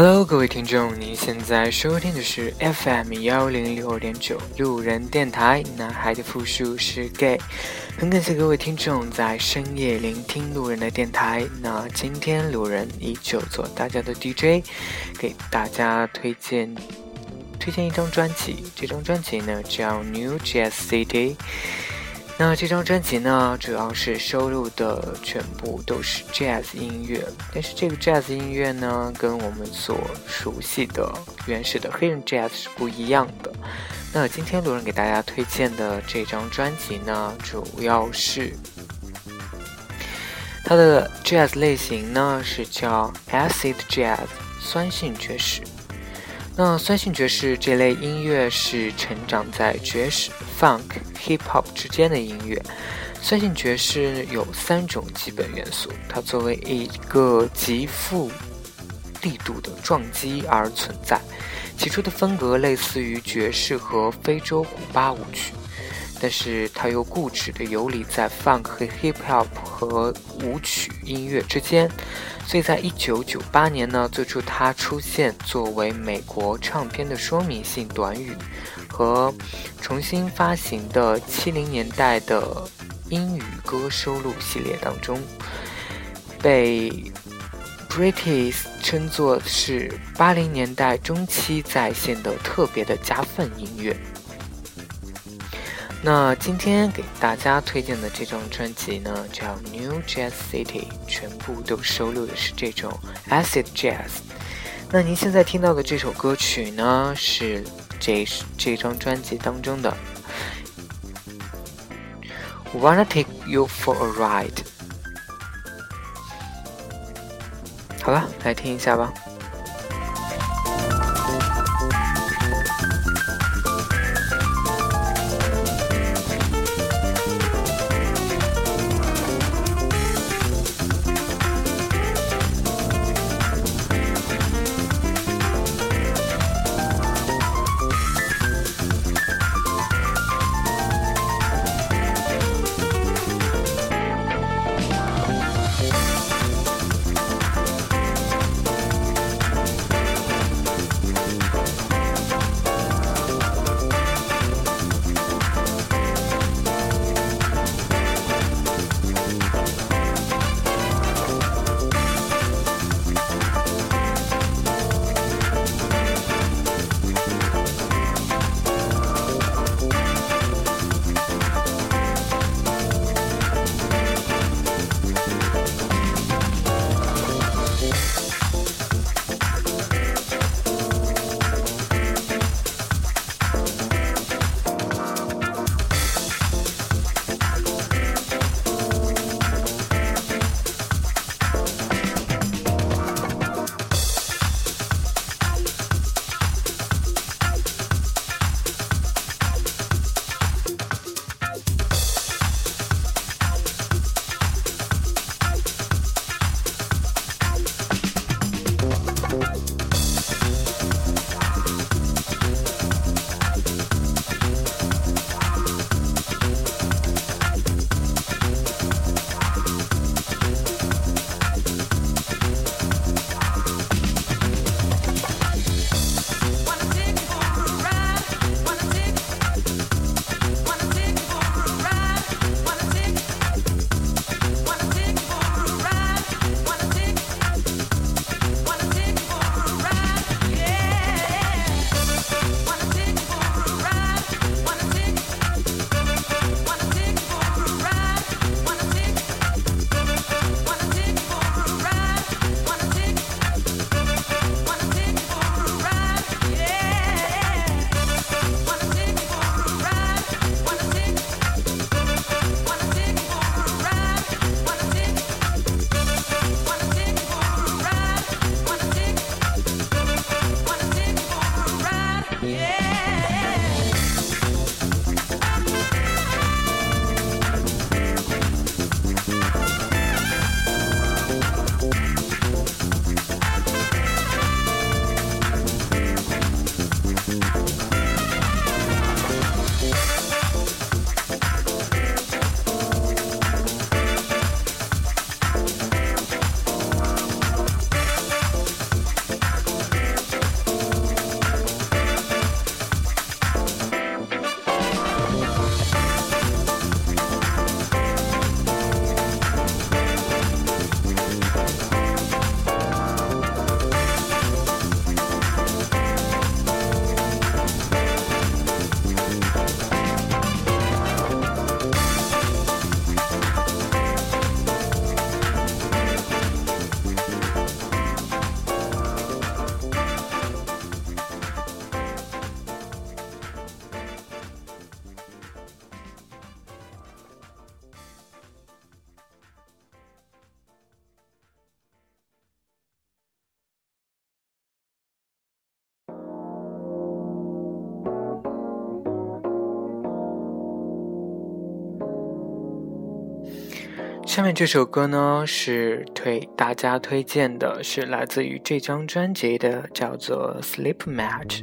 Hello，各位听众，您现在收听的是 FM 幺零六点九路人电台。男孩的复数是 gay，很感谢各位听众在深夜聆听路人的电台。那今天路人依旧做大家的 DJ，给大家推荐推荐一张专辑。这张专辑呢叫 New Jazz City。那这张专辑呢，主要是收录的全部都是 jazz 音乐，但是这个 jazz 音乐呢，跟我们所熟悉的原始的黑人 jazz 是不一样的。那今天路人给大家推荐的这张专辑呢，主要是它的 jazz 类型呢是叫 acid jazz 酸性爵士。那酸性爵士这类音乐是成长在爵士、funk、hip hop 之间的音乐。酸性爵士有三种基本元素，它作为一个极富力度的撞击而存在。起初的风格类似于爵士和非洲古巴舞曲。但是它又固执地游离在 funk 和 hip hop 和舞曲音乐之间，所以在一九九八年呢，最初它出现作为美国唱片的说明性短语和重新发行的七零年代的英语歌收录系列当中，被 British 称作是八零年代中期在线的特别的加分音乐。那今天给大家推荐的这张专辑呢，叫《New Jazz City》，全部都收录的是这种 acid jazz。那您现在听到的这首歌曲呢，是这这张专辑当中的《Wanna Take You for a Ride》。好了，来听一下吧。下面这首歌呢是推大家推荐的，是来自于这张专辑的，叫做《Sleep Match》。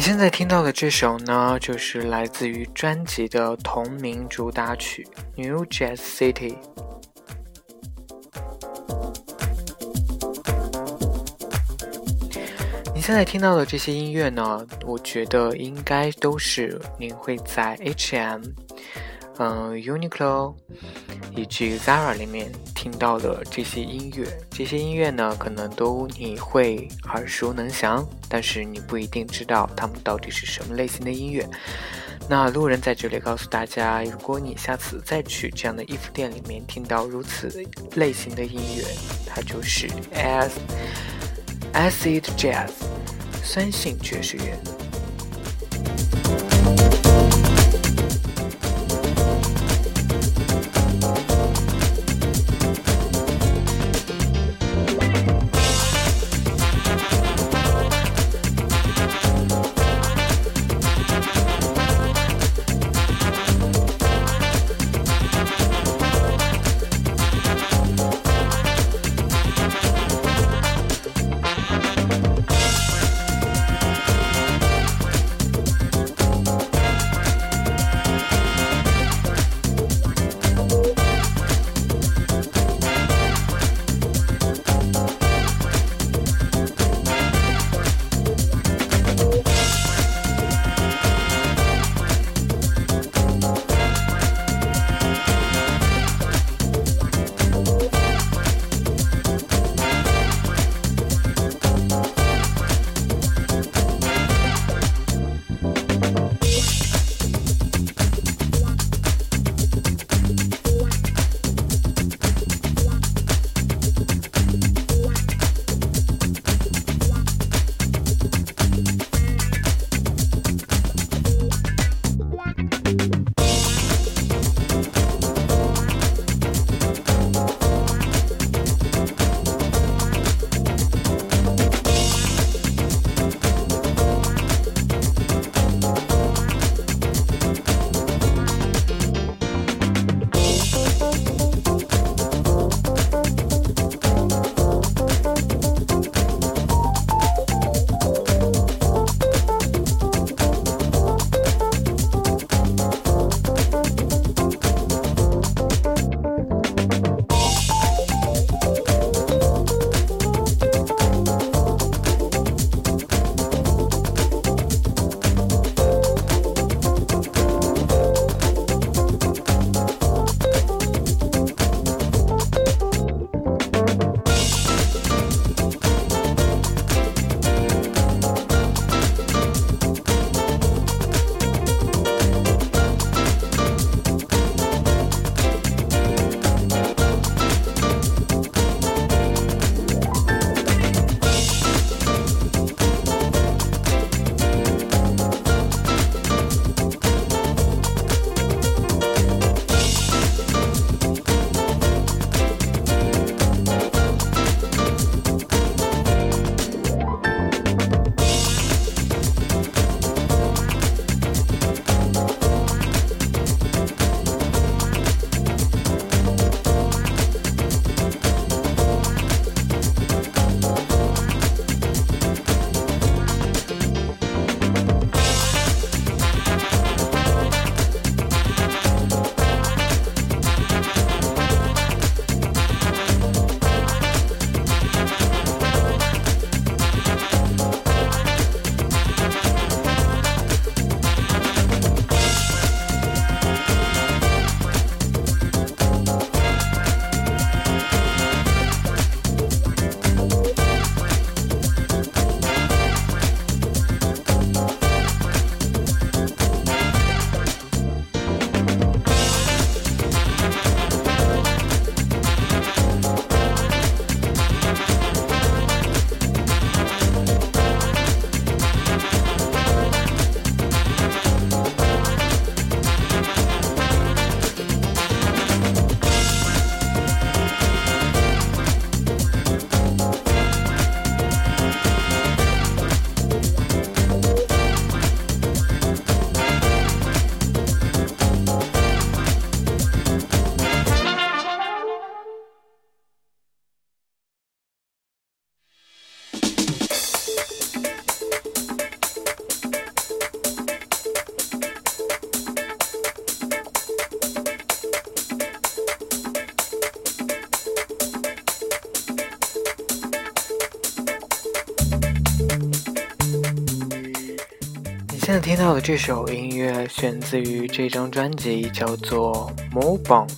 你现在听到的这首呢，就是来自于专辑的同名主打曲《New Jazz City》。你现在听到的这些音乐呢，我觉得应该都是您会在 H&M、嗯 Uniqlo 以及 Zara 里面听到的这些音乐。这些音乐呢，可能都你会耳熟能详，但是你不一定知道它们到底是什么类型的音乐。那路人在这里告诉大家，如果你下次再去这样的衣服店里面听到如此类型的音乐，它就是 as acid jazz。酸性爵士乐。这首音乐选自于这张专辑，叫做《Mobons》。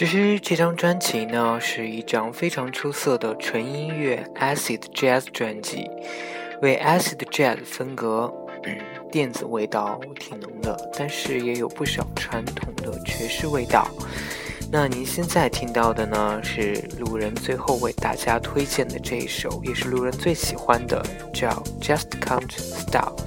其实这张专辑呢是一张非常出色的纯音乐 acid jazz 专辑，为 acid jazz 风格，电子味道挺浓的，但是也有不少传统的爵士味道。那您现在听到的呢是路人最后为大家推荐的这一首，也是路人最喜欢的，叫 Just Can't Stop。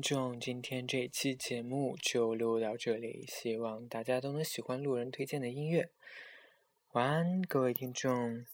听众，今天这期节目就录到这里，希望大家都能喜欢路人推荐的音乐。晚安，各位听众。